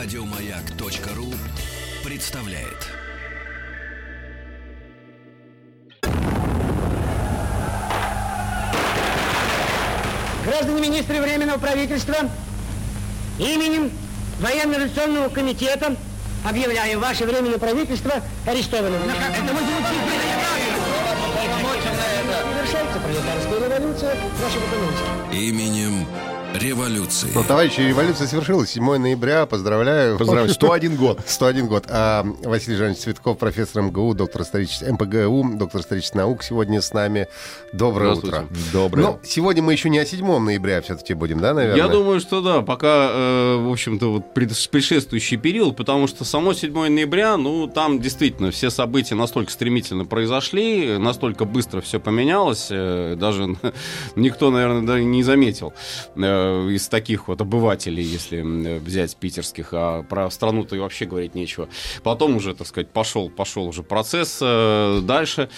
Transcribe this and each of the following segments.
Радиомаяк.ру представляет. Граждане министры Временного правительства, именем Военно-революционного комитета объявляю ваше Временное правительство арестованным. Это мы Совершается пролетарская революция нашего экономики. Именем революции. Ну, товарищи, революция совершилась 7 ноября. Поздравляю. Поздравляю. 101 год. 101 год. А Василий Жанович Цветков, профессор МГУ, доктор исторических МПГУ, доктор исторических наук сегодня с нами. Доброе утро. Доброе. Ну, сегодня мы еще не о 7 ноября все-таки будем, да, наверное? Я думаю, что да, пока, э, в общем-то, вот пред- предшествующий период, потому что само 7 ноября, ну, там действительно все события настолько стремительно произошли, настолько быстро все поменялось, э, даже никто, наверное, даже не заметил э, из таких вот обывателей, если взять питерских, а про страну-то и вообще говорить нечего. Потом уже, так сказать, пошел, пошел уже процесс э, дальше.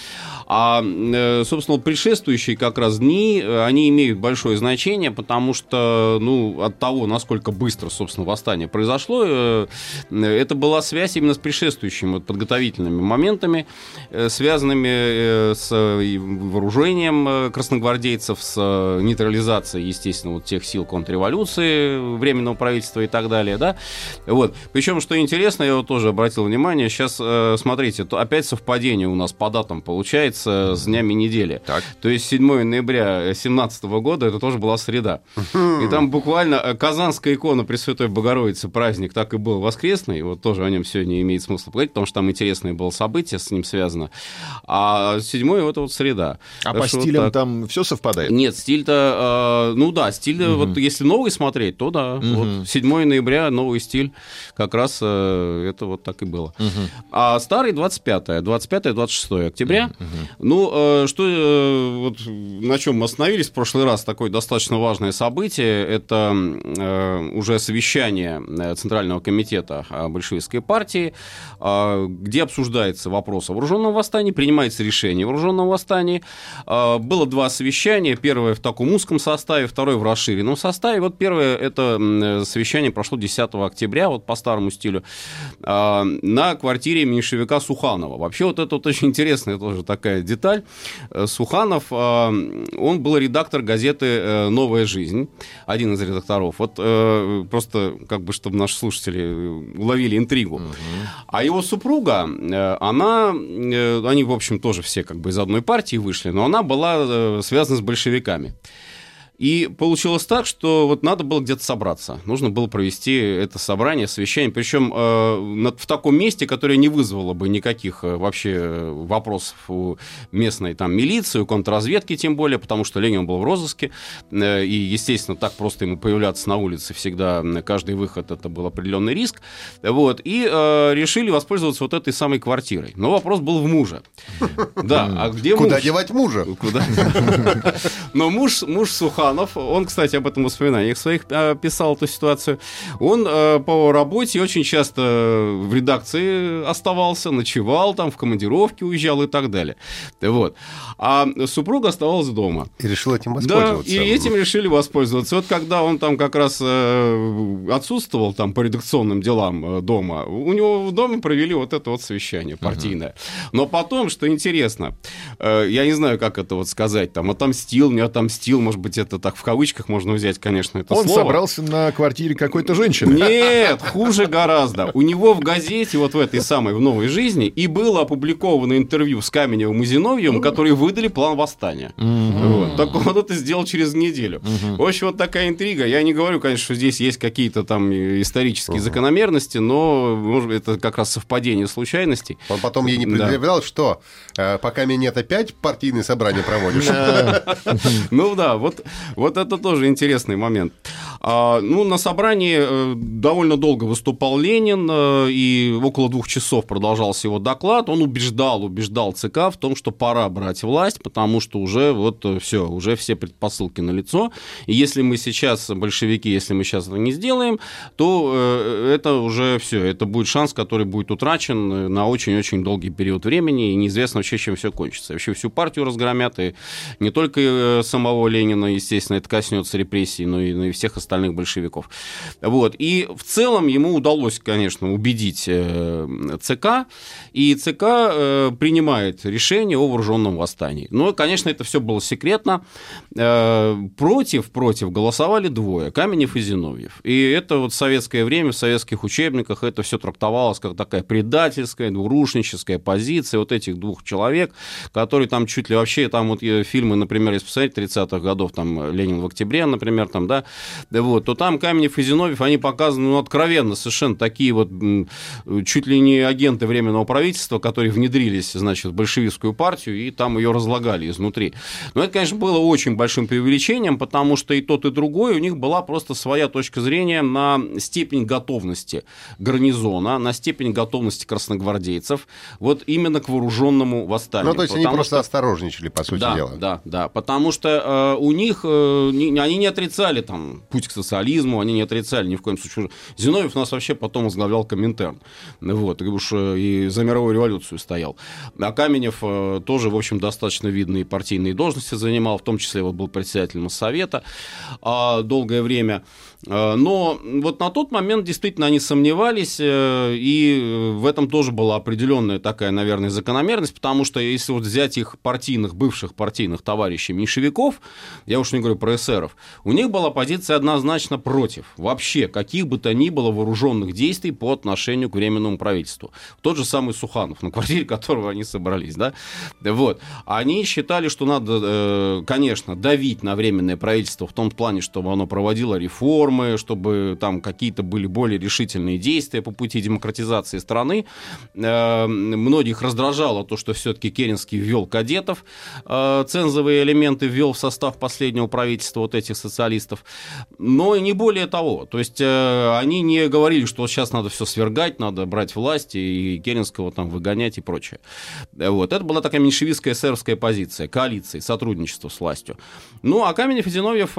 А, э, собственно, предшествующие как раз дни, э, они имеют большое значение, потому что, ну, от того, насколько быстро, собственно, восстание произошло, э, это была связь именно с предшествующими вот, подготовительными моментами, э, связанными э, с э, вооружением э, красногвардейцев, с э, нейтрализацией, естественно, вот тех сил контрреволюции, временного правительства и так далее, да. Вот. Причем, что интересно, я вот тоже обратил внимание, сейчас, э, смотрите, то опять совпадение у нас по датам получается с днями недели. Так. То есть 7 ноября 2017 года это тоже была среда. И там буквально э, Казанская икона Пресвятой Богородицы праздник так и был воскресный. Вот тоже о нем сегодня имеет смысл поговорить, потому что там интересное было событие с ним связано. А 7 это вот среда. А Так по что вот стилям так. там все совпадает? Нет, стиль-то, э, ну да, стиль, э, вот если новый смотреть, то да. Вот 7 ноября новый стиль, как раз э, это вот так и было. А старый 25 25-26 октября. Ну, э, что, э, вот на чем мы остановились в прошлый раз, такое достаточно важное событие, это э, уже совещание э, Центрального комитета большевистской партии, э, где обсуждается вопрос о вооруженном восстании, принимается решение о вооруженном восстании. Было два совещания, первое в таком узком составе, второе в расширенном составе. Вот первое, это э, совещание прошло 10 октября, вот по старому стилю, э, на квартире меньшевика Суханова. Вообще вот это вот очень интересная тоже такая деталь. Э, Суханов, э, он был редактор газеты э, «Новая жизнь», один из редакторов. Вот просто, как бы, чтобы наши слушатели уловили интригу. А его супруга, она, они, в общем, тоже все как бы из одной партии вышли, но она была связана с большевиками. И получилось так, что вот надо было где-то собраться. Нужно было провести это собрание, совещание. Причем э, в таком месте, которое не вызвало бы никаких э, вообще э, вопросов у местной там милиции, у контрразведки тем более, потому что Ленин был в розыске. Э, и, естественно, так просто ему появляться на улице всегда, каждый выход это был определенный риск. Вот. И э, решили воспользоваться вот этой самой квартирой. Но вопрос был в муже. Да, а где Куда девать мужа? Куда? Но муж, муж Суханов, он, кстати, об этом в воспоминаниях своих э, писал эту ситуацию. Он э, по работе очень часто в редакции оставался, ночевал там, в командировке уезжал и так далее. Вот. А супруга оставалась дома. И решил этим Да, воспользоваться. и этим решили воспользоваться. Вот когда он там как раз э, отсутствовал там по редакционным делам э, дома, у него в доме провели вот это вот совещание партийное. Но потом, что интересно, э, я не знаю, как это вот сказать, там, отомстил, не отомстил, может быть, это так в кавычках можно взять, конечно, это Он слово. собрался на квартире какой-то женщины. Нет, хуже гораздо. У него в газете, вот в этой самой, в «Новой жизни», и было опубликовано интервью с Каменевым и Зиновьевым, которые выдали план восстания. Вот. Так он это сделал через неделю. В общем, вот такая интрига. Я не говорю, конечно, что здесь есть какие-то там э, исторические закономерности, но может, быть, это как раз совпадение случайностей. Он потом ей не Да. предъявлял, что э, пока меня нет, опять партийные собрания проводишь. Ну да, вот, вот это тоже интересный момент. А, ну, на собрании э, довольно долго выступал Ленин, э, и около двух часов продолжался его доклад. Он убеждал, убеждал ЦК в том, что пора брать власть, потому что уже вот все, уже все предпосылки на лицо. И если мы сейчас, большевики, если мы сейчас это не сделаем, то э, это уже все, это будет шанс, который будет утрачен э, на очень-очень долгий период времени, и неизвестно вообще, чем все кончится. Вообще всю партию разгромят, и не только э, самого Ленина, естественно, это коснется репрессий, но и, но и всех остальных остальных большевиков. Вот. И в целом ему удалось, конечно, убедить э, ЦК, и ЦК э, принимает решение о вооруженном восстании. Но, конечно, это все было секретно. Э, против, против голосовали двое, Каменев и Зиновьев. И это вот советское время, в советских учебниках это все трактовалось как такая предательская, двурушническая позиция вот этих двух человек, которые там чуть ли вообще, там вот фильмы, например, посмотреть 30-х годов, там Ленин в октябре, например, там, да, вот, то там Каменев и Зиновьев, они показаны, ну, откровенно, совершенно такие вот чуть ли не агенты Временного правительства, которые внедрились, значит, в большевистскую партию и там ее разлагали изнутри. Но это, конечно, было очень большим преувеличением, потому что и тот, и другой, у них была просто своя точка зрения на степень готовности гарнизона, на степень готовности красногвардейцев, вот именно к вооруженному восстанию. Ну, то есть они просто что... осторожничали, по сути да, дела. Да, да, потому что э, у них, э, не, они не отрицали там путь к социализму, они не отрицали ни в коем случае. Зиновьев нас вообще потом возглавлял Коминтерн, вот, и уж э, и за мировую революцию стоял. А Каменев э, тоже, в общем, достаточно видные партийные должности занимал, в том числе вот был председателем Совета а, долгое время. Э, но вот на тот момент действительно они сомневались, э, и в этом тоже была определенная такая, наверное, закономерность, потому что если вот взять их партийных, бывших партийных товарищей меньшевиков, я уж не говорю про эсеров, у них была позиция однозначно против вообще каких бы то ни было вооруженных действий по отношению к Временному правительству. Тот же самый Суханов, на квартире которого они собрались, да, вот. Они считали, что надо, э, конечно, давить на Временное правительство в том плане, чтобы оно проводило реформы, реформы, чтобы там какие-то были более решительные действия по пути демократизации страны. Э, многих раздражало то, что все-таки Керенский ввел кадетов, э, цензовые элементы ввел в состав последнего правительства вот этих социалистов. Но и не более того. То есть э, они не говорили, что сейчас надо все свергать, надо брать власть и Керенского там выгонять и прочее. Вот. Это была такая меньшевистская эсеровская позиция, коалиции, сотрудничество с властью. Ну, а Каменев и Зиновьев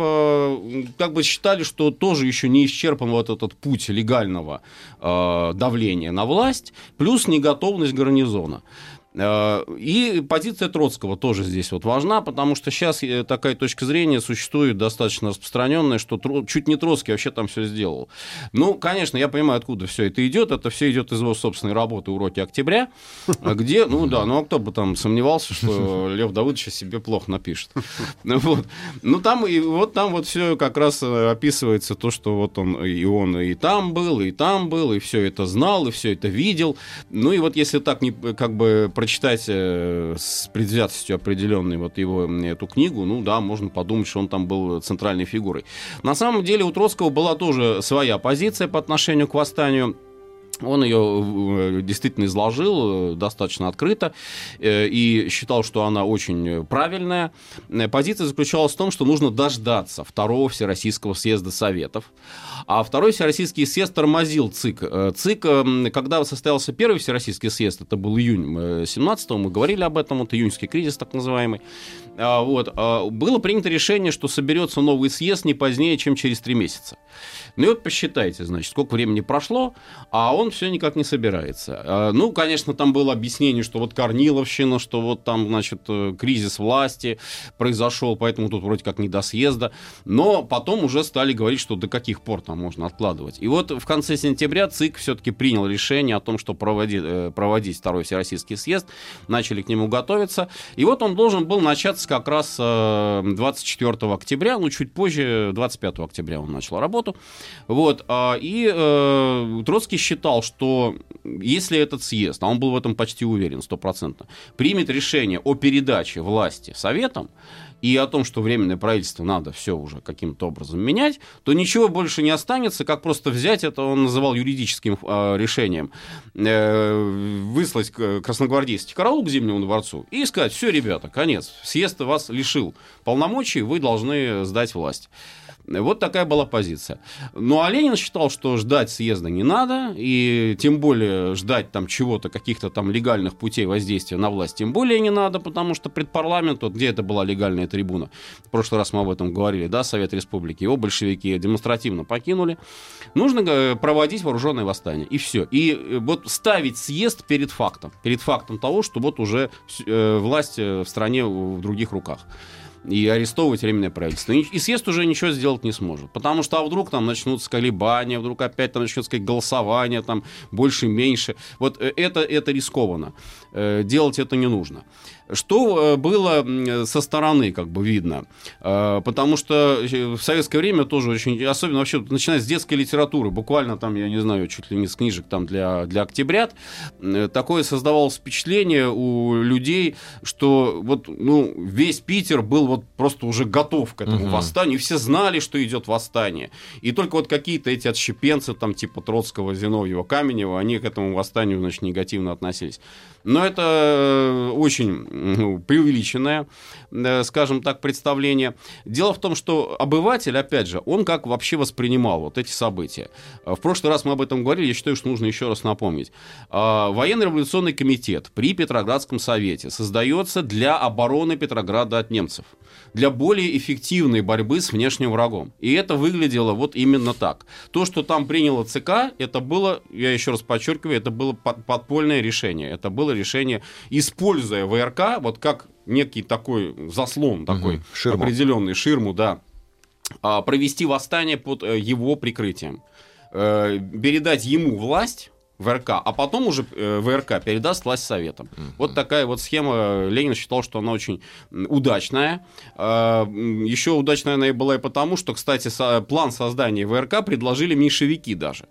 как бы считали, что тоже еще не исчерпан вот этот путь легального э, давления на власть, плюс неготовность гарнизона. Э, и позиция Троцкого тоже здесь вот важна, потому что сейчас э, такая точка зрения существует достаточно распространенная, что чуть не Троцкий вообще там все сделал. Ну, конечно, я понимаю, откуда все это идет. Это все идет из его собственной работы «Уроки октября», где, ну да, ну а кто бы там сомневался, что Лев Давыдович себе плохо напишет. Вот. Ну там и вот там вот все как раз э, описывается то, что вот он и он и там был, и там был, и все это знал, и все это видел. Ну и вот если так не как бы прочитать э, с предвзятостью определенной вот его эту книгу, ну да, можно подумать, что он там был центральной фигурой. На самом деле у Троцкого была тоже своя позиция по отношению к восстанию. Он ее э, действительно изложил э, достаточно открыто и считал, что она очень правильная. Позиция заключалась в том, что нужно дождаться второго Всероссийского съезда Советов. А второй Всероссийский съезд тормозил ЦИК. Э, ЦИК, когда состоялся первый Всероссийский съезд, это был июнь 17-го, мы говорили об этом, вот июньский кризис так называемый, а, вот, а, было принято решение, что соберется новый съезд не позднее, чем через три месяца. Ну и вот посчитайте, значит, сколько времени прошло, а он все никак не собирается. А, ну, конечно, там было объяснение, что вот Корниловщина, что вот там, значит, э, кризис власти произошел, поэтому тут вроде как не до съезда. Но потом уже стали говорить, что до каких пор там можно откладывать. И вот в конце сентября ЦИК все-таки принял решение о том, что проводить, э, проводить второй Всероссийский съезд. Начали к нему готовиться. И вот он должен был начаться как раз 24 э, октября, ну, чуть позже, 25 октября он начал работу. Вот, а, и Троцкий считал, что если этот съезд, а он был в этом почти уверен, стопроцентно, примет решение о передаче власти Советам, и о том, что временное правительство надо все уже каким-то образом менять, то ничего больше не останется, как просто взять это, он называл юридическим э, решением, э, выслать красногвардейский караул к Зимнему дворцу и сказать, все, ребята, конец, съезд вас лишил полномочий, вы должны сдать власть. Вот такая была позиция. Ну, а Ленин считал, что ждать съезда не надо, и тем более ждать там чего-то, каких-то там легальных путей воздействия на власть тем более не надо, потому что предпарламент, вот где это была легальная трибуна, в прошлый раз мы об этом говорили, да, Совет Республики, его большевики демонстративно покинули, нужно э, проводить вооруженное восстание, и все. И э, вот ставить съезд перед фактом, перед фактом того, что вот уже э, власть в стране в других руках. И арестовывать временное правительство. И съезд уже ничего сделать не сможет. Потому что а вдруг там начнутся колебания, вдруг опять там начнется голосование, там больше-меньше. Вот э, это, это рискованно. Э, делать это не нужно. Что э, было со стороны, как бы видно? Потому что в советское время тоже очень, особенно вообще, начиная с детской литературы, буквально там, я не знаю, чуть ли не с книжек там для, для октябрят, такое создавалось впечатление у людей, что вот, ну, весь Питер был вот просто уже готов к этому угу. восстанию, и все знали, что идет восстание. И только вот какие-то эти отщепенцы, там, типа Троцкого, Зиновьева, Каменева, они к этому восстанию, значит, негативно относились. Но это э, очень ну, преувеличенное, э, скажем так, представление. Дело в том, что обыватель, опять же, он как вообще воспринимал вот эти события. В прошлый раз мы об этом говорили, я считаю, что нужно еще раз напомнить. Военно-революционный комитет при Петроградском совете создается для обороны Петрограда от немцев для более эффективной борьбы с внешним врагом. И это выглядело вот именно так. То, что там приняло ЦК, это было, я еще раз подчеркиваю, это было подпольное решение. Это было решение, используя ВРК, вот как некий такой заслон, такой угу, ширму. определенный ширму, да, а, провести восстание под э, его прикрытием. Э, передать ему власть ВРК, а потом уже э, ВРК передаст власть советам. Mm-hmm. Вот такая вот схема. Ленин считал, что она очень удачная. А, Еще удачная она и была и потому, что, кстати, план создания ВРК предложили меньшевики даже.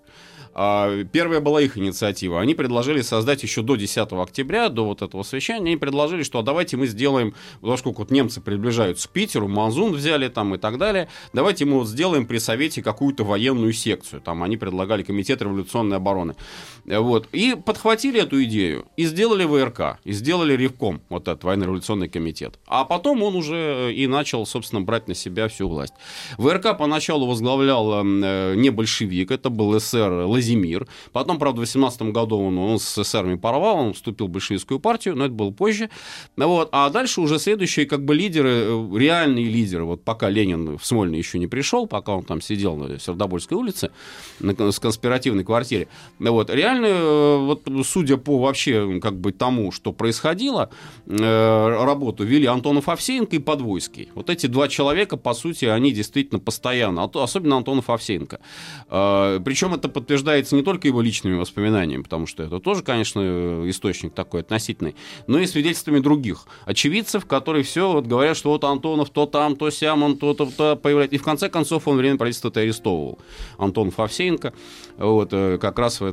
А, первая была их инициатива. Они предложили создать еще до 10 октября, до вот этого совещания, они предложили, что а давайте мы сделаем, поскольку вот немцы приближаются к Питеру, Манзун взяли там и так далее, давайте мы вот сделаем при Совете какую-то военную секцию. Там они предлагали Комитет революционной обороны. Вот. И подхватили эту идею, и сделали ВРК, и сделали Ревком, вот этот военно-революционный комитет. А потом он уже и начал, собственно, брать на себя всю власть. ВРК поначалу возглавлял э, не большевик, это был СССР Казимир. Потом, правда, в 18 году он, он с СССРами порвал, он вступил в большевистскую партию, но это было позже. Вот. А дальше уже следующие как бы лидеры, э, реальные лидеры, вот пока Ленин в Смольный еще не пришел, пока он там сидел на Сердобольской улице, на конспиративной квартире, вот, реально, э, вот, судя по вообще как бы тому, что происходило, э, работу вели Антонов Овсеенко и Подвойский. Вот эти два человека, по сути, они действительно постоянно, а особенно Антонов Овсеенко. Причем это подтверждается не только его личными воспоминаниями, потому что это тоже, конечно, источник такой относительный, но и свидетельствами других очевидцев, которые все вот говорят, что вот Антонов то там, то сям, он то-то то появляется. И в конце концов он время правительства-то арестовывал. Антон Фавсеенко, вот, э, как раз в,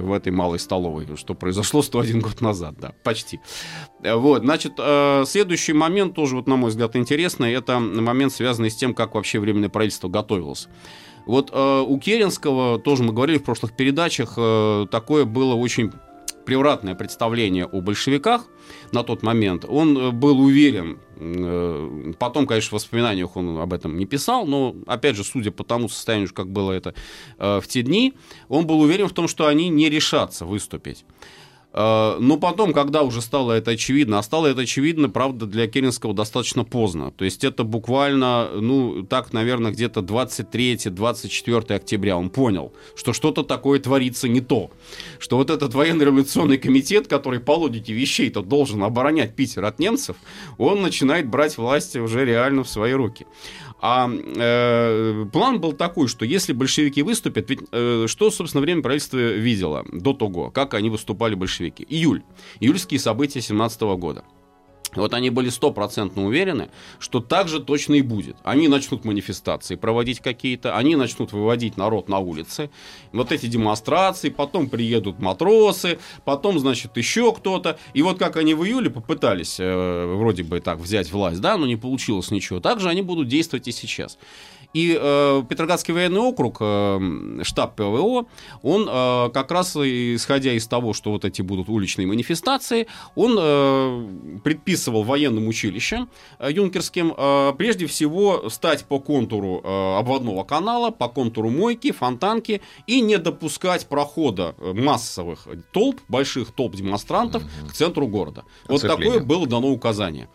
в этой малой столовой, что произошло 101 год назад, да, почти. Вот, значит, э, следующий момент тоже, вот, на мой взгляд, интересный, это момент, связанный с тем, как вообще Временное правительство готовилось. Вот э, у Керенского, тоже мы говорили в прошлых передачах, э, такое было очень превратное представление о большевиках на тот момент. Он э, был уверен, э, потом, конечно, в воспоминаниях он об этом не писал, но, опять же, судя по тому состоянию, как было это э, в те дни, он был уверен в том, что они не решатся выступить. Э, но потом, когда уже стало это очевидно, а стало это очевидно, правда, для Керенского достаточно поздно. То есть это буквально, ну, так, наверное, где-то 23-24 октября он понял, что что-то такое творится не то. Что вот этот военно-революционный комитет, который по логике вещей-то должен оборонять Питер от немцев, он начинает брать власть уже реально в свои руки. А э, план был такой, что если большевики выступят, ведь э, что, собственно, время правительства видело до того, как они выступали большевики? Июль. Июльские события 17 года. Вот они были стопроцентно уверены, что так же точно и будет. Они начнут манифестации проводить какие-то, они начнут выводить народ на улицы. Вот эти демонстрации, потом приедут матросы, потом, значит, еще кто-то. И вот как они в июле попытались э, вроде бы так взять власть, да, но не получилось ничего. Так же они будут действовать и сейчас. И э, Петроградский военный округ, э, штаб ПВО, он э, как раз исходя из того, что вот эти будут уличные манифестации, он э, предписывал военным училищам э, юнкерским э, прежде всего стать по контуру э, обводного канала, по контуру мойки, фонтанки и не допускать прохода массовых толп, больших толп демонстрантов mm-hmm. к центру города. Оцепление. Вот такое было дано указание.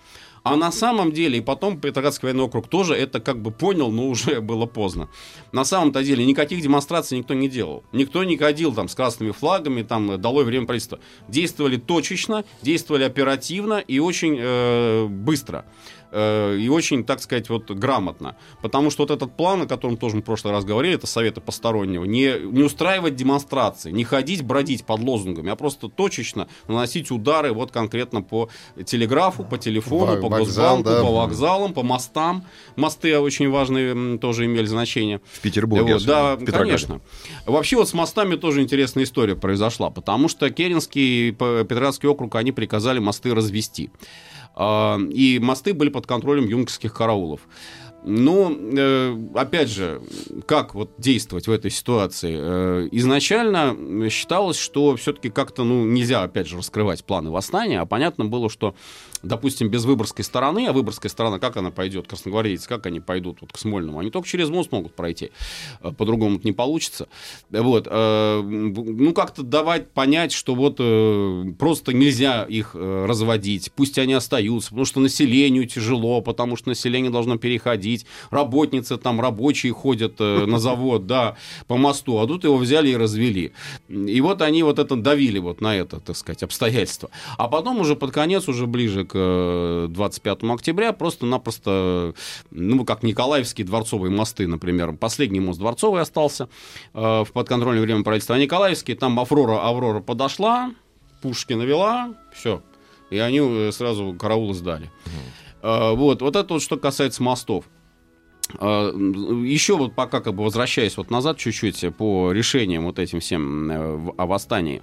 А на самом деле, и потом Петроградский военный округ тоже это как бы понял, но уже было поздно. На самом-то деле никаких демонстраций никто не делал. Никто не ходил там с красными флагами, там долой время правительства. Действовали точечно, действовали оперативно и очень э, быстро. Э, и очень, так сказать, вот грамотно. Потому что вот этот план, о котором тоже мы в прошлый раз говорили, это советы постороннего, не, не устраивать демонстрации, не ходить, бродить под лозунгами, а просто точечно наносить удары вот конкретно по телеграфу, по телефону, по Вокзал, Госбанку, да. по вокзалам, по мостам. Мосты очень важные тоже имели значение. В Петербурге. Вот, да, в конечно. Вообще вот с мостами тоже интересная история произошла, потому что Керенский и Петроградский округ, они приказали мосты развести. А, И мосты были под контролем юнкерских караулов. Ну, э, опять же, как вот действовать в этой ситуации? Э, изначально считалось, что все-таки как-то, ну, нельзя, опять же, раскрывать планы восстания, а понятно было, что, допустим, без Выборгской стороны, а Выборгская сторона, как она пойдет, красногвардейцы, как они пойдут вот к Смольному? Они только через мост могут пройти, Э, по-другому не получится. Вот, э, ну, как-то давать понять, что вот э, просто нельзя их э, разводить, пусть они остаются, потому что населению тяжело, потому что население должно переходить, работницы там, рабочие ходят э, на завод, да, по мосту, а тут его взяли и развели. И вот они вот это давили вот на это, так сказать, обстоятельство. А потом уже под конец, уже ближе к э, 25 октября, просто-напросто, ну, как Николаевские дворцовые мосты, например, последний мост дворцовый остался э, в подконтрольное время правительства, а Николаевский, там Аврора, Аврора подошла, пушки навела, все, и они э, сразу караулы сдали. Э, Вот, вот это вот что касается мостов. А, Еще вот пока как бы возвращаясь вот назад чуть-чуть по решениям вот этим всем э, о восстании.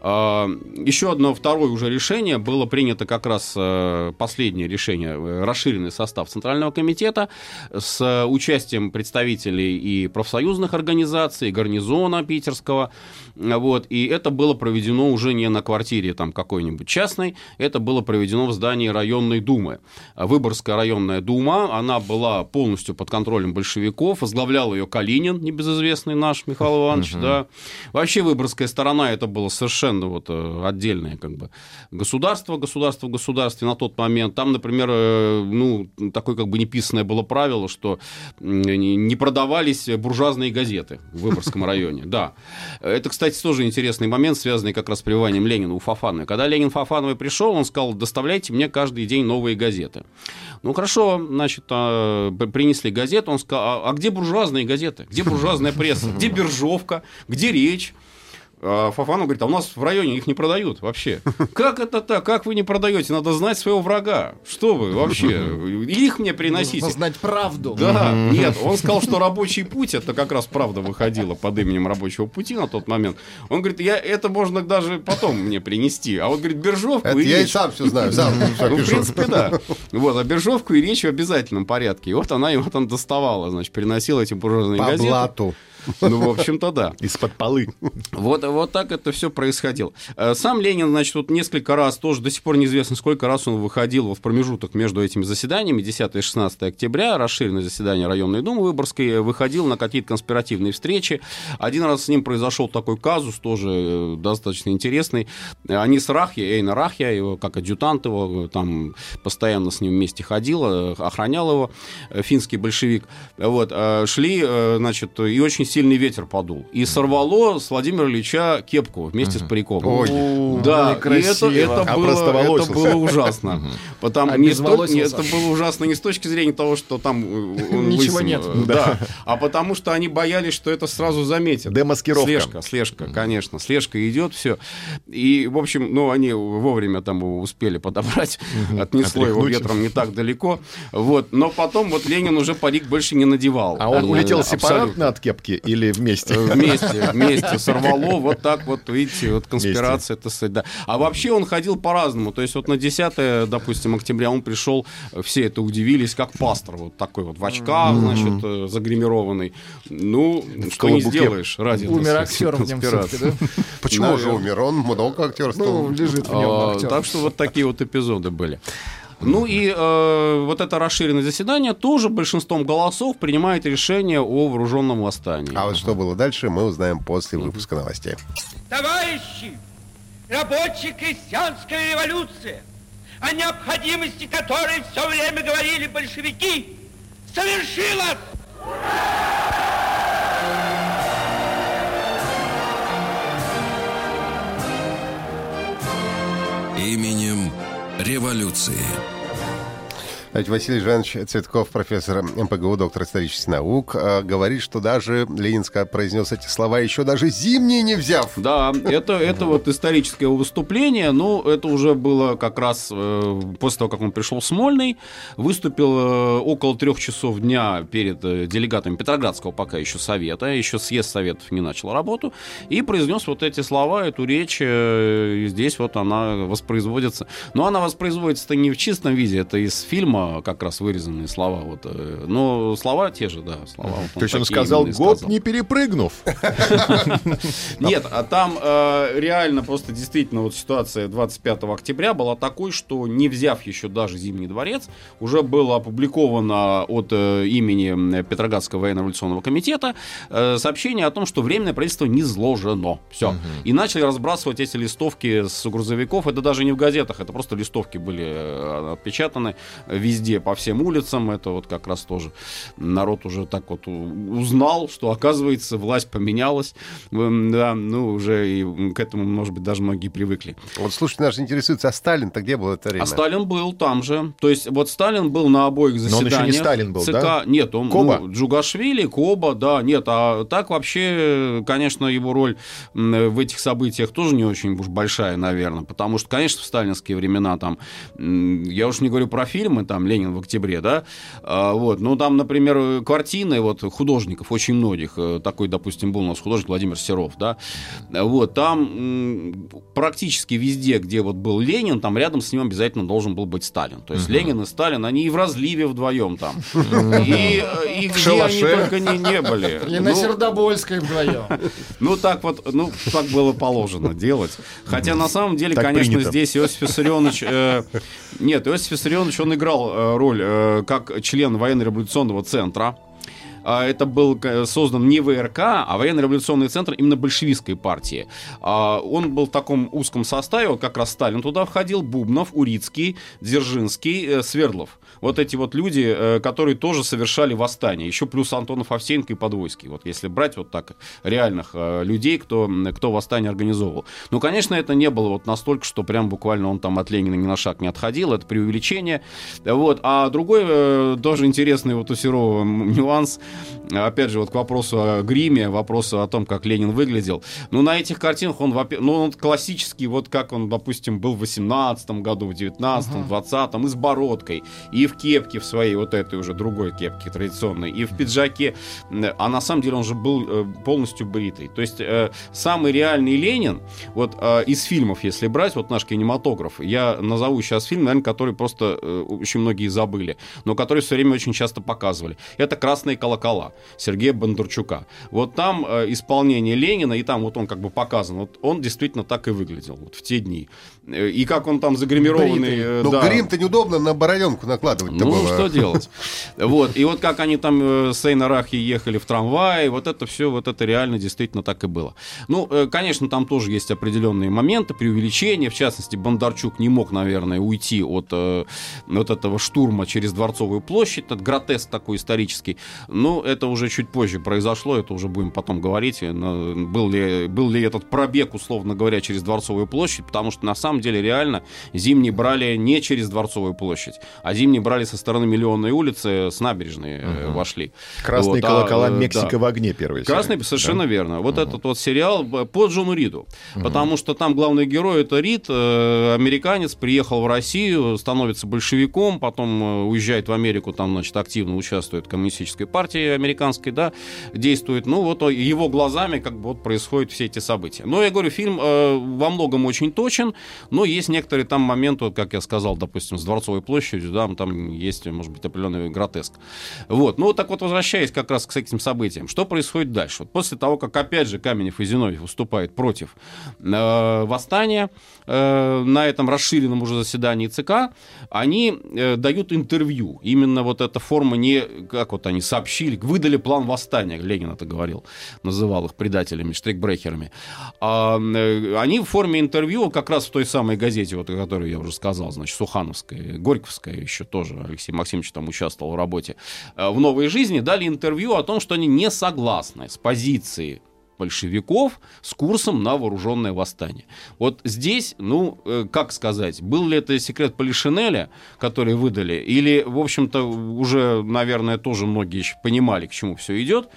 А, Еще одно второе уже решение было принято как раз э, последнее решение, э, расширенный состав Центрального комитета с участием представителей и профсоюзных организаций, гарнизона питерского. Вот, и это было проведено уже не на квартире там какой-нибудь частной, это было проведено в здании районной думы. Выборгская районная дума, она была полностью под контролем большевиков, возглавлял ее Калинин, небезызвестный наш Михаил Иванович, да. Вообще Выборгская сторона это было совершенно вот э, отдельное как бы государство, государство в государстве на тот момент. Там, например, э, ну, такое как бы неписанное было правило, что не продавались буржуазные газеты в Выборгском районе, да. Это, кстати, тоже интересный момент, связанный как раз с пребыванием Ленина у Фафановой. Когда Ленин Фафановой пришел, он сказал, доставляйте мне каждый день новые газеты. Ну, хорошо, значит, а, принесли газету, он сказал, а где буржуазные газеты? Где буржуазная пресса? Где биржовка? Где речь? А Фафанов говорит, а у нас в районе их не продают вообще. Как это так? Как вы не продаете? Надо знать своего врага. Что вы вообще? Их мне приносите. Нужно знать правду. Да, нет, он сказал, что рабочий путь, это как раз правда выходила под именем рабочего пути на тот момент. Он говорит, я это можно даже потом мне принести. А вот, говорит, биржовку Это и я и речь. сам все знаю, сам Ну, в принципе, да. Вот, а биржовку и речь в обязательном порядке. И вот она его там доставала, значит, приносила эти буржуазные По газеты. блату. Ну, в общем-то, да. Из-под полы. Вот, вот так это все происходило. Э, Сам Ленин, значит, вот несколько раз, тоже до сих пор неизвестно, сколько раз он выходил в промежуток между этими заседаниями, 10 и 16 октября, расширенное заседание районной думы Выборгской, э, выходил на какие-то конспиративные встречи. Один раз с ним произошел такой казус, тоже э, достаточно интересный. Они с Рахья, Эйна Рахья, его как адъютант его, там постоянно с ним вместе ходил, э, охранял его, финский большевик. Вот, шли, значит, и очень сильный ветер подул. И сорвало с Владимира Ильича кепку вместе с париком. Ой. Да, и это, это, А было, это было ужасно. Потому, А не с то- безволосился. не- это было ужасно не с точки зрения того, что там э, он Ничего лысым, нет. Да. А потому что они боялись, что это сразу заметят. Демаскировка. Слежка, слежка, конечно. Слежка идет, все. И, в общем, ну, они вовремя там его успели подобрать. Отнесло его ветром не так далеко. Вот. Но потом вот Ленин уже парик больше не надевал. А он Э, улетел сепаратно от кепки или вместе? Э, Вместе, вместе сорвало, вот так вот, видите, вот конспирация, это сказать, да. А вообще он ходил по-разному, то есть вот на 10, допустим, октября он пришел, все это удивились, как пастор, вот такой вот в очках, значит, э, загримированный. Ну, что не сделаешь ради Умер актер в нем конспирации. все-таки, да? Почему же умер? Он много актерствовал. Ну, лежит в нем А, актер. Так что вот такие вот эпизоды были. Ну и э, вот это расширенное заседание тоже большинством голосов принимает решение о вооруженном восстании. А вот что было дальше, мы узнаем после выпуска новостей. Товарищи, рабочая крестьянская революция, о необходимости которой все время говорили большевики, совершилась! Именем революции. Василий Жанович Цветков, профессор МПГУ, доктор исторических наук, э, говорит, что даже Ленин произнес эти слова, еще даже зимние не взяв. Да, это, это вот историческое выступление, но это уже было как раз э, после того, как он пришел в Смольный, выступил э, около трех часов дня перед делегатами Петроградского пока еще совета, еще съезд советов не начал работу, и произнес вот эти слова, эту речь, и здесь вот она воспроизводится. Но она воспроизводится-то не в чистом виде, это из фильма как раз вырезанные слова. Вот, э, но слова те же, да. Слова, вот То есть он сказал, год не перепрыгнув. Нет, а там э, реально просто действительно вот ситуация 25 октября была такой, что не взяв еще даже Зимний дворец, уже было опубликовано от э, имени Петроградского военно-революционного комитета сообщение о том, что временное правительство не зложено. Все. И начали разбрасывать эти листовки с грузовиков. Это даже не в газетах, это просто листовки были отпечатаны везде везде, по всем улицам. Это вот как раз тоже народ уже так вот узнал, что, оказывается, власть поменялась. Да, ну, уже и к этому, может быть, даже многие привыкли. Вот, слушайте, нас интересуется, а Сталин-то где был это время? А Сталин был там же. То есть, вот Сталин был на обоих заседаниях. Но он еще не Сталин был, ЦК. да? Нет, он... Коба? Ну, Джугашвили, Коба, да, нет. А так вообще, конечно, его роль в этих событиях тоже не очень уж большая, наверное. Потому что, конечно, в сталинские времена там, я уж не говорю про фильмы, там, Ленин в октябре, да, а, вот, ну, там, например, картины вот художников, очень многих, э, такой, допустим, был у нас художник Владимир Серов, да, вот, там практически везде, где вот был Ленин, там рядом с ним обязательно должен был быть Сталин, то есть uh-huh. Ленин и Сталин, они и в разливе вдвоем там, и, э, и где они только не, не были. И на ну, Сердобольской вдвоем. Ну, так вот, ну, так было положено делать. Хотя, на самом деле, конечно, здесь Иосиф Виссарионович... Э, нет, Иосиф Виссарионович, он играл Э, роль э, как член военно-революционного центра. А, это был создан не ВРК, а военно-революционный центр именно большевистской партии. А, он был в таком узком составе, вот как раз Сталин туда входил, Бубнов, Урицкий, Дзержинский, э, Свердлов вот эти вот люди, э, которые тоже совершали восстание. Еще плюс Антонов Овсеенко и Подвойский. Вот если брать вот так реальных э, людей, кто, кто восстание организовывал. Ну, конечно, это не было вот настолько, что прям буквально он там от Ленина ни на шаг не отходил. Это преувеличение. Вот. А другой э, тоже интересный вот у Серова нюанс. Опять же, вот к вопросу о гриме, вопросу о том, как Ленин выглядел. Ну, на этих картинах он, ну, он классический, вот как он, допустим, был в 18 году, в 19 в 20 и с бородкой, и в кепке в своей, вот этой уже другой кепке традиционной, и в пиджаке. А на самом деле он же был э, полностью бритый. То есть э, самый реальный Ленин, вот э, из фильмов, если брать, вот наш кинематограф, я назову сейчас фильм, наверное, который просто очень многие забыли, но который все время очень часто показывали. Это «Красные колокола» Сергея Бондарчука. Вот там исполнение Ленина, и там вот он как бы показан, вот он действительно так и выглядел вот в те дни. И как он там загримированный... Ну, да. грим-то неудобно на бароненку накладывать Ну, было. что делать? Вот. И вот как они там э, с Эйнарахи ехали в трамвае, вот это все, вот это реально действительно так и было. Ну, э, конечно, там тоже есть определенные моменты, преувеличения. В частности, Бондарчук не мог, наверное, уйти от э, вот этого штурма через Дворцовую площадь. Этот гротеск такой исторический. Ну, это уже чуть позже произошло, это уже будем потом говорить, был ли, был ли этот пробег, условно говоря, через Дворцовую площадь, потому что на самом деле реально зимние брали не через Дворцовую площадь, а зимние брали со стороны Миллионной улицы, с набережной угу. вошли. Красные вот, колокола а, Мексика да. в огне первый. Красный, совершенно да? верно. Вот угу. этот вот сериал по Джону Риду. Угу. Потому что там главный герой это Рид, э, американец, приехал в Россию, становится большевиком, потом э, уезжает в Америку, там, значит, активно участвует в коммунистической партии американской, да, действует. Ну, вот его глазами как бы вот происходят все эти события. Но я говорю, фильм э, во многом очень точен, но есть некоторые там моменты, вот, как я сказал, допустим, с Дворцовой площадью, да, там есть, может быть, определенный гротеск. Вот. Ну, так вот, возвращаясь как раз к этим событиям, что происходит дальше? Вот после того, как, опять же, Каменев и Зиновьев выступают против э, восстания э, на этом расширенном уже заседании ЦК, они э, дают интервью. Именно вот эта форма не, как вот они сообщили, выдали план восстания, Ленин это говорил, называл их предателями, штрикбрехерами. А, э, они в форме интервью, как раз в той самой газете, вот, о которой я уже сказал, значит, Сухановская, Горьковская еще тоже Алексей Максимович там участвовал в работе, э, в «Новой жизни», дали интервью о том, что они не согласны с позицией большевиков с курсом на вооруженное восстание. Вот здесь, ну, э, как сказать, был ли это секрет Полишинеля, который выдали, или, в общем-то, уже, наверное, тоже многие понимали, к чему все идет,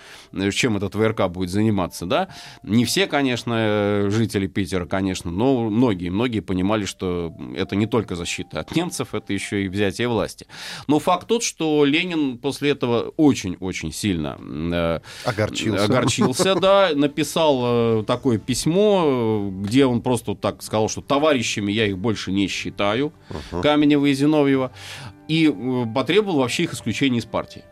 чем этот ВРК будет заниматься, да. Не все, конечно, э, жители Питера, конечно, но многие, многие понимали, что это не только защита от немцев, это еще и взятие власти. Но факт тот, что Ленин после этого очень-очень сильно э, огорчился. огорчился, да, написал э, такое письмо, где он просто так сказал, что товарищами я их больше не считаю, uh-huh. Каменева и Зиновьева, и э, потребовал вообще их исключения из партии.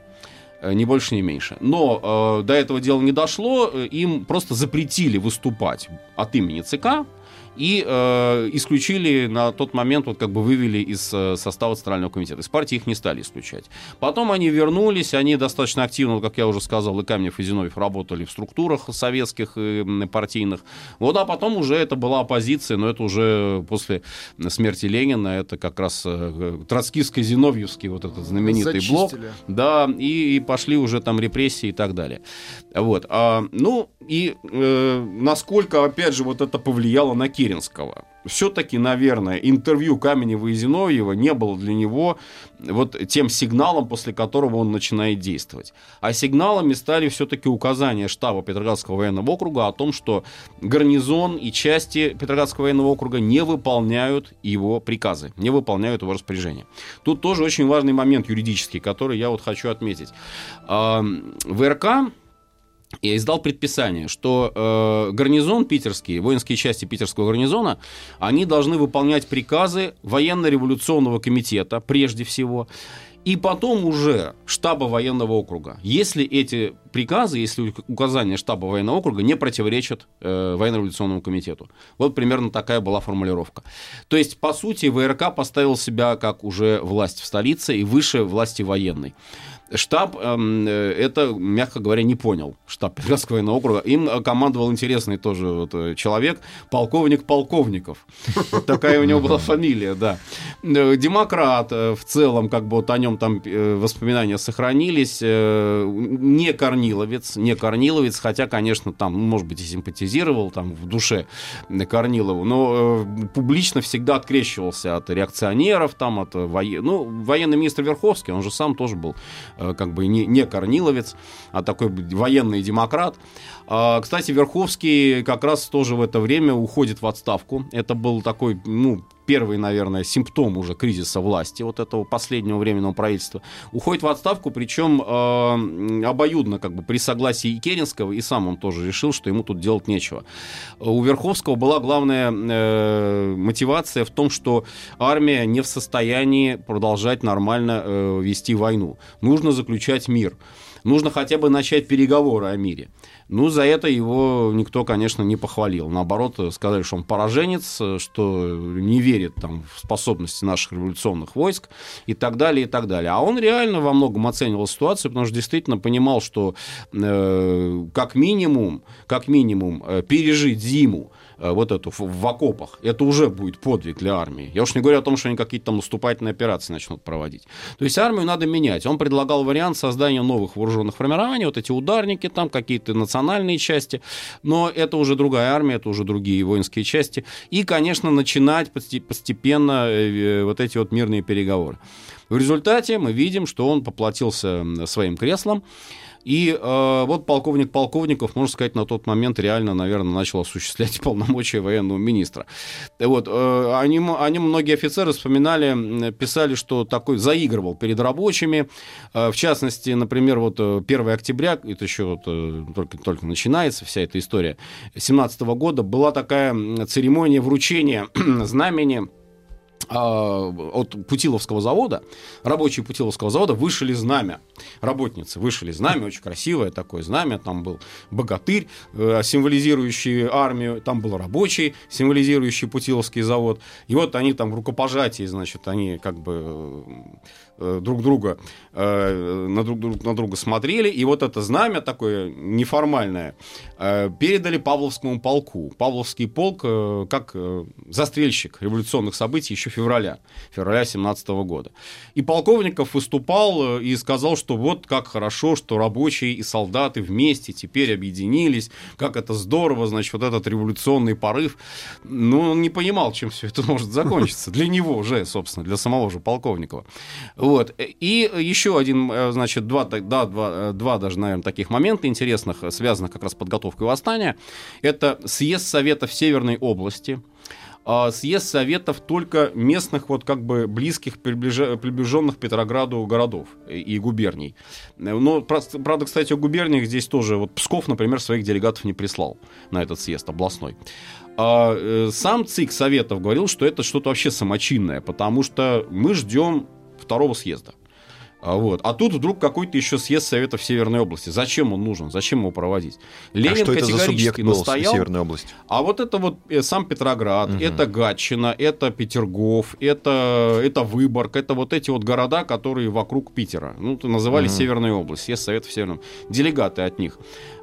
Э, ни больше, ни меньше. Но э, до этого дела не дошло, э, им просто запретили выступать от имени ЦК, и э, исключили на тот момент, вот как бы вывели из э, состава Центрального комитета. Из партии их не стали исключать. Потом они вернулись, они достаточно активно, как я уже сказал, и Камнев, и Зиновьев работали в структурах советских и партийных. Вот, а потом уже это была оппозиция, но это уже после смерти Ленина, это как раз э, троцкистско-зиновьевский вот этот знаменитый Зачистили. блок. Да, и, и пошли уже там репрессии и так далее. Вот. А, ну, и э, насколько, опять же, вот это повлияло на Киев Керенского. Все-таки, наверное, интервью Каменева и Зиновьева не было для него вот тем сигналом, после которого он начинает действовать. А сигналами стали все-таки указания штаба Петроградского военного округа о том, что гарнизон и части Петроградского военного округа не выполняют его приказы, не выполняют его распоряжения. Тут тоже очень важный момент юридический, который я вот хочу отметить. ВРК я издал предписание, что э, гарнизон питерский, воинские части питерского гарнизона, они должны выполнять приказы военно-революционного комитета прежде всего, и потом уже штаба военного округа. Если эти приказы, если указания штаба военного округа не противоречат э, военно-революционному комитету. Вот примерно такая была формулировка. То есть, по сути, ВРК поставил себя как уже власть в столице и выше власти военной. Штаб эм, э, это, мягко говоря, не понял. Штаб Петроградского военного округа. Им э, командовал интересный тоже вот, э, человек, полковник Полковников. Такая у него была фамилия, да. Демократ в целом, как бы вот о нем там воспоминания сохранились. Не Корниловец, не Корниловец, хотя, конечно, там, ну, может быть, и симпатизировал там в душе Корнилову, но публично всегда открещивался от реакционеров, там, от военных. Ну, военный министр Верховский, он же сам тоже был как бы не, не корниловец, а такой военный демократ. А, кстати, Верховский как раз тоже в это время уходит в отставку. Это был такой, ну, первый, наверное, симптом уже кризиса власти, вот этого последнего временного правительства, уходит в отставку, причем э, обоюдно, как бы при согласии и Керенского, и сам он тоже решил, что ему тут делать нечего. У Верховского была главная э, мотивация в том, что армия не в состоянии продолжать нормально э, вести войну. Нужно заключать мир. Нужно хотя бы начать переговоры о мире. Ну, за это его никто, конечно, не похвалил. Наоборот, сказали, что он пораженец, что не верит там, в способности наших революционных войск и так далее, и так далее. А он реально во многом оценивал ситуацию, потому что действительно понимал, что э, как минимум, как минимум э, пережить зиму вот эту в, в окопах, это уже будет подвиг для армии. Я уж не говорю о том, что они какие-то там наступательные операции начнут проводить. То есть армию надо менять. Он предлагал вариант создания новых вооруженных формирований, вот эти ударники там, какие-то национальные части, но это уже другая армия, это уже другие воинские части. И, конечно, начинать постепенно э, вот эти вот мирные переговоры. В результате мы видим, что он поплатился своим креслом, и э, вот полковник Полковников, можно сказать, на тот момент реально, наверное, начал осуществлять полномочия военного министра. Вот, э, они, они, многие офицеры вспоминали, писали, что такой заигрывал перед рабочими. Э, в частности, например, вот 1 э, октября, это еще вот, э, только, только начинается вся эта история, 17 года была такая церемония вручения знамени от Путиловского завода, рабочие Путиловского завода вышли знамя. Работницы вышли знамя, очень красивое такое знамя. Там был богатырь, э, символизирующий армию, там был рабочий, символизирующий Путиловский завод. И вот они там в рукопожатии, значит, они как бы друг друга э, на друг, друг на друга смотрели, и вот это знамя такое неформальное э, передали Павловскому полку. Павловский полк э, как э, застрельщик революционных событий еще февраля, февраля 17 года. И полковников выступал э, и сказал, что вот как хорошо, что рабочие и солдаты вместе теперь объединились, как это здорово, значит, вот этот революционный порыв. Но он не понимал, чем все это может закончиться. Для него уже, собственно, для самого же Полковникова. Вот. И еще один, э, значит, два, да, два, э, два даже, наверное, таких момента интересных, связанных как раз с подготовкой восстания. Это съезд Советов Северной области, а, съезд советов только местных, вот как бы близких, приближенных Петрограду городов и губерний. Но, правда, кстати, о губерниях здесь тоже, вот Псков, например, своих делегатов не прислал на этот съезд областной. А э, сам ЦИК Советов говорил, что это что-то вообще самочинное, потому что мы ждем второго съезда. А, вот. а тут вдруг какой-то еще съезд Советов Северной области. Зачем он нужен? Зачем его проводить? Ленин а что это за субъект настоял. Северной области? А вот это вот э, сам Петроград, угу. это Гатчина, это Петергоф, это, это Выборг, это вот эти вот города, которые вокруг Питера. Ну, называли угу. Северной область, съезд Советов Северной Делегаты от них.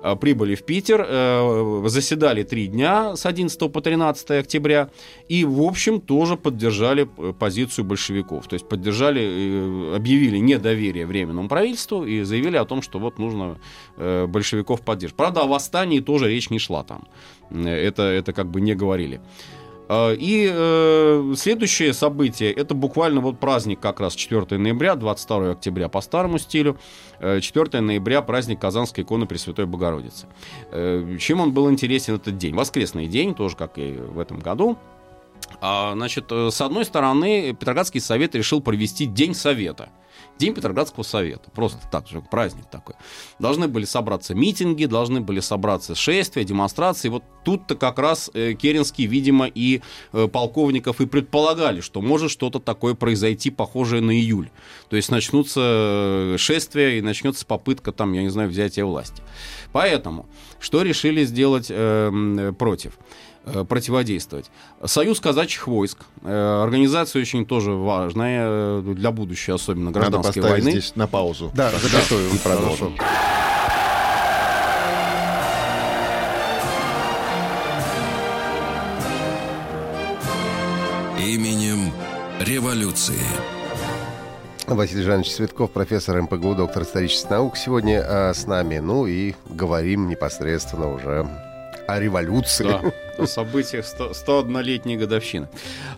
Э, прибыли в Питер, э, заседали три дня с 11 по 13 октября и, в общем, тоже поддержали э, позицию большевиков. То есть поддержали, объявили недоверие Временному правительству и заявили о том, что вот нужно большевиков поддержать. Правда, о восстании тоже речь не шла там. Это, это как бы не говорили. А, и э, следующее событие, это буквально вот праздник как раз 4 ноября, 22 октября по старому стилю, 4 э, ноября праздник Казанской иконы Пресвятой Богородицы. Э, чем он был интересен этот день? Воскресный день, тоже как и в этом году. А, значит, с одной стороны, Петроградский совет решил провести День Совета – День Петроградского совета. Просто так же, праздник такой. Должны были собраться митинги, должны были собраться шествия, демонстрации. Вот тут-то как раз э, Керенский, видимо, и э, полковников и предполагали, что может что-то такое произойти, похожее на июль. То есть начнутся э, шествия и начнется попытка, там, я не знаю, взятия власти. Поэтому, что решили сделать э, против? Э, противодействовать. Союз казачьих войск. Э, организация очень тоже важная э, для будущей, особенно гражданской Надо войны. здесь на паузу. Да, заготовим. И продолжим. Именем революции. Василий Жанович Светков, профессор МПГУ, доктор исторических наук, сегодня а, с нами. Ну и говорим непосредственно уже о революции. Да о событиях 101-летней годовщины.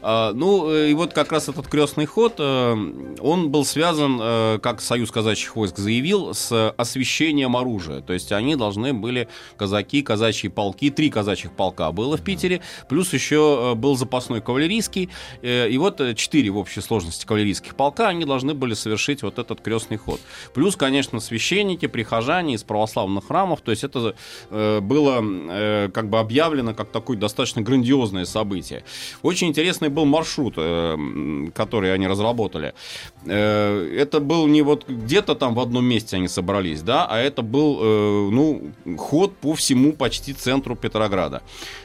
А, ну, и вот как раз этот крестный ход, э, он был связан, э, как Союз казачьих войск заявил, с освещением оружия. То есть они должны были, казаки, казачьи полки, три казачьих полка было в Питере, плюс еще э, был запасной кавалерийский, и вот четыре в общей сложности кавалерийских полка, они должны были совершить вот этот крестный ход. Плюс, конечно, священники, прихожане из православных храмов, то есть это было как бы объявлено как такое достаточно грандиозное событие. Очень интересный был маршрут, э, который они разработали. Э, это был не вот где-то там в одном месте они собрались, да, а это был, э, ну, ход по всему почти центру Петрограда.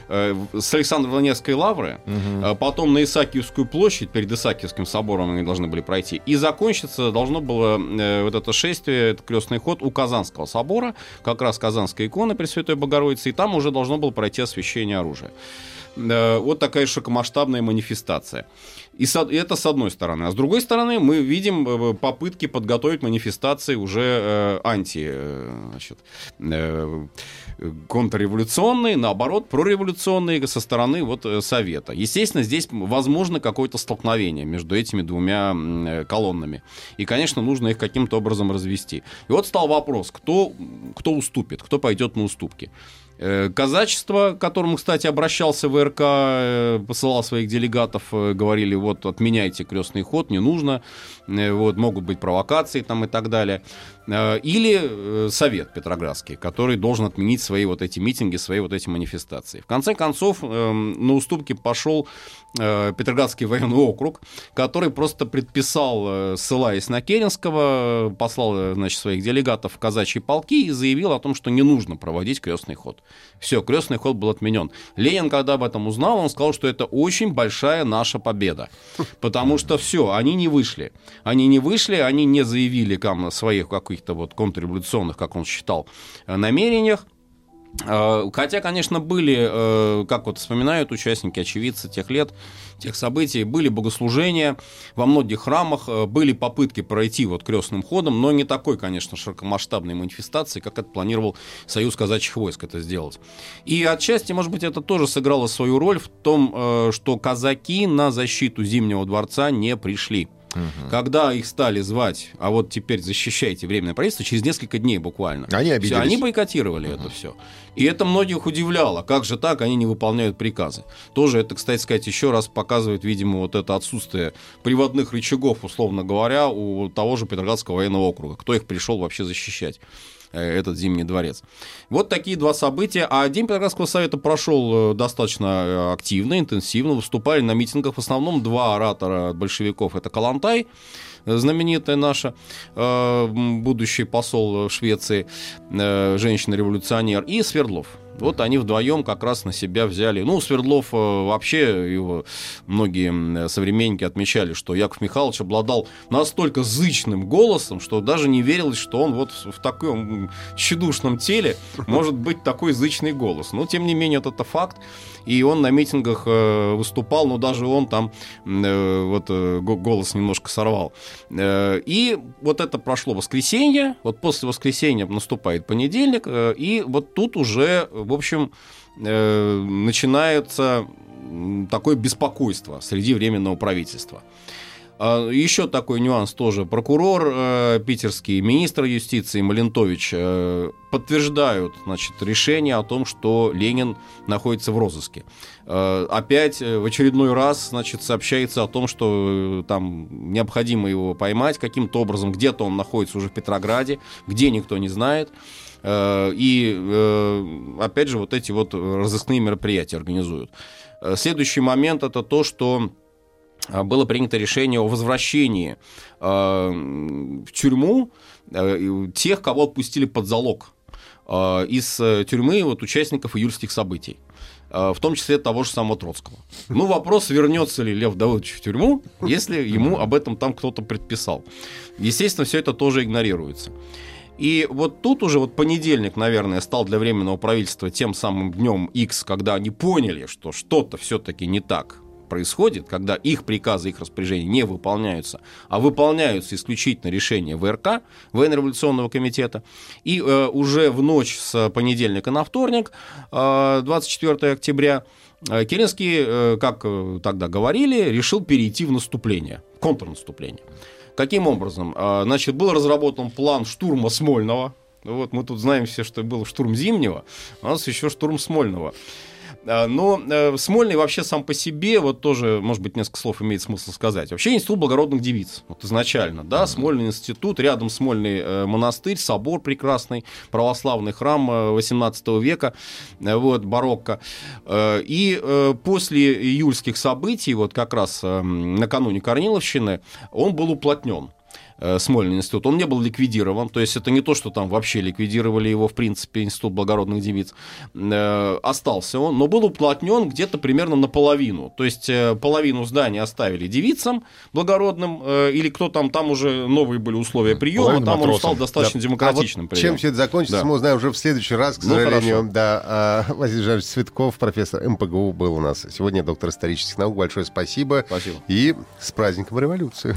С Александро-Невской лавры, угу. потом на Исаакиевскую площадь, перед Исаакиевским собором они должны были пройти, и закончиться должно было вот это шествие, это крестный ход у Казанского собора, как раз Казанская икона Пресвятой Богородицы, и там уже должно было пройти освящение оружия оружия. Э, вот такая широкомасштабная манифестация. И это с одной стороны. А с другой стороны, мы видим э, попытки подготовить манифестации уже э, анти, значит, контрреволюционные, наоборот, прореволюционные со стороны вот Совета. Естественно, здесь возможно какое-то столкновение между этими двумя колоннами. И, конечно, нужно их каким-то образом развести. И вот стал вопрос, кто, кто уступит, кто пойдет на уступки. Э, казачество, к которому, кстати, обращался ВРК, э, посылал своих делегатов, э, говорили, вот, отменяйте крестный ход, не нужно, вот, могут быть провокации там и так далее. Или Совет Петроградский, который должен отменить свои вот эти митинги, свои вот эти манифестации. В конце концов, эм, на уступки пошел Петроградский военный округ, который просто предписал, ссылаясь на Керенского, послал, значит, своих делегатов в казачьи полки и заявил о том, что не нужно проводить крестный ход. Все, крестный ход был отменен. Ленин, когда об этом узнал, он сказал, что это очень большая наша победа. Потому что все, они не вышли. Они не вышли, они не заявили там, своих каких-то вот контрреволюционных, как он считал, э, намерениях. Э, хотя, конечно, были, э, как вот вспоминают участники, очевидцы тех лет, тех событий, были богослужения во многих храмах, э, были попытки пройти вот крестным ходом, но не такой, конечно, широкомасштабной манифестации, как это планировал Союз казачьих войск это сделать. И отчасти, может быть, это тоже сыграло свою роль в том, что казаки на защиту Зимнего дворца не пришли. Угу. Когда их стали звать, а вот теперь защищайте временное правительство, через несколько дней буквально. Они обиделись. Все, они бойкотировали угу. это все. И это многих удивляло. Как же так, они не выполняют приказы. Тоже это, кстати сказать, еще раз показывает, видимо, вот это отсутствие приводных рычагов, условно говоря, у того же Петроградского военного округа. Кто их пришел вообще защищать? Э, этот Зимний дворец. Вот такие два события. А День Петроградского совета прошел э, достаточно э, активно, интенсивно. Выступали на митингах в основном два оратора большевиков. Это Калантай, знаменитая наша, будущий посол Швеции, женщина-революционер, и Свердлов. Вот они вдвоем как раз на себя взяли. Ну, Свердлов э, вообще, его многие современники отмечали, что Яков Михайлович обладал настолько зычным голосом, что даже не верилось, что он вот в таком тщедушном теле может быть такой зычный голос. Но, тем не менее, это, факт. И он на митингах э, выступал, но даже он там э, вот голос немножко сорвал. И вот это прошло воскресенье, вот после воскресенья наступает понедельник, и вот тут уже в общем, э, начинается такое беспокойство среди Временного правительства. А, еще такой нюанс тоже. Прокурор э, питерский, министр юстиции Малентович э, подтверждают значит, решение о том, что Ленин находится в розыске. Э, опять э, в очередной раз значит, сообщается о том, что э, там необходимо его поймать каким-то образом. Где-то он находится уже в Петрограде, где никто не знает. Э, и, э, опять же, вот эти вот разыскные мероприятия организуют. Э, следующий момент это то, что было принято решение о возвращении в тюрьму тех, кого отпустили под залог из тюрьмы вот, участников июльских событий в том числе того же самого Троцкого. Ну, вопрос, вернется ли Лев Давыдович в тюрьму, если ему об этом там кто-то предписал. Естественно, все это тоже игнорируется. И вот тут уже вот понедельник, наверное, стал для Временного правительства тем самым днем X, когда они поняли, что что-то все-таки не так происходит, когда их приказы, их распоряжения не выполняются, а выполняются исключительно решения ВРК, Военно-революционного комитета. И э, уже в ночь с понедельника на вторник, э, 24 октября, э, Керенский, э, как э, тогда говорили, решил перейти в наступление, контрнаступление. Каким образом? А, значит, был разработан план штурма Смольного. Вот мы тут знаем все, что был штурм Зимнего, у нас еще штурм Смольного. А, но э, Смольный вообще сам по себе, вот тоже, может быть, несколько слов имеет смысл сказать. Вообще институт благородных девиц, вот изначально, да, Смольный институт, рядом Смольный э, монастырь, собор прекрасный, православный храм 18 э, века, вот, барокко. И после июльских событий, вот как раз накануне Корниловщины, он был уплотнен. Э, Смольный институт, он не был ликвидирован, то есть это не то, что там вообще ликвидировали его, в принципе, институт благородных девиц, э, остался он, но был уплотнен где-то примерно наполовину, то есть э, половину здания оставили девицам благородным, или кто там, там уже новые были условия приема, Половина там матросом. он стал достаточно да. демократичным. А вот чем все это закончится, да. мы узнаем уже в следующий раз, к ну, сожалению. Ну, да, а, Василий Жанович Цветков, профессор МПГУ был у нас сегодня, доктор исторических наук, большое спасибо. Спасибо. И с праздником революции.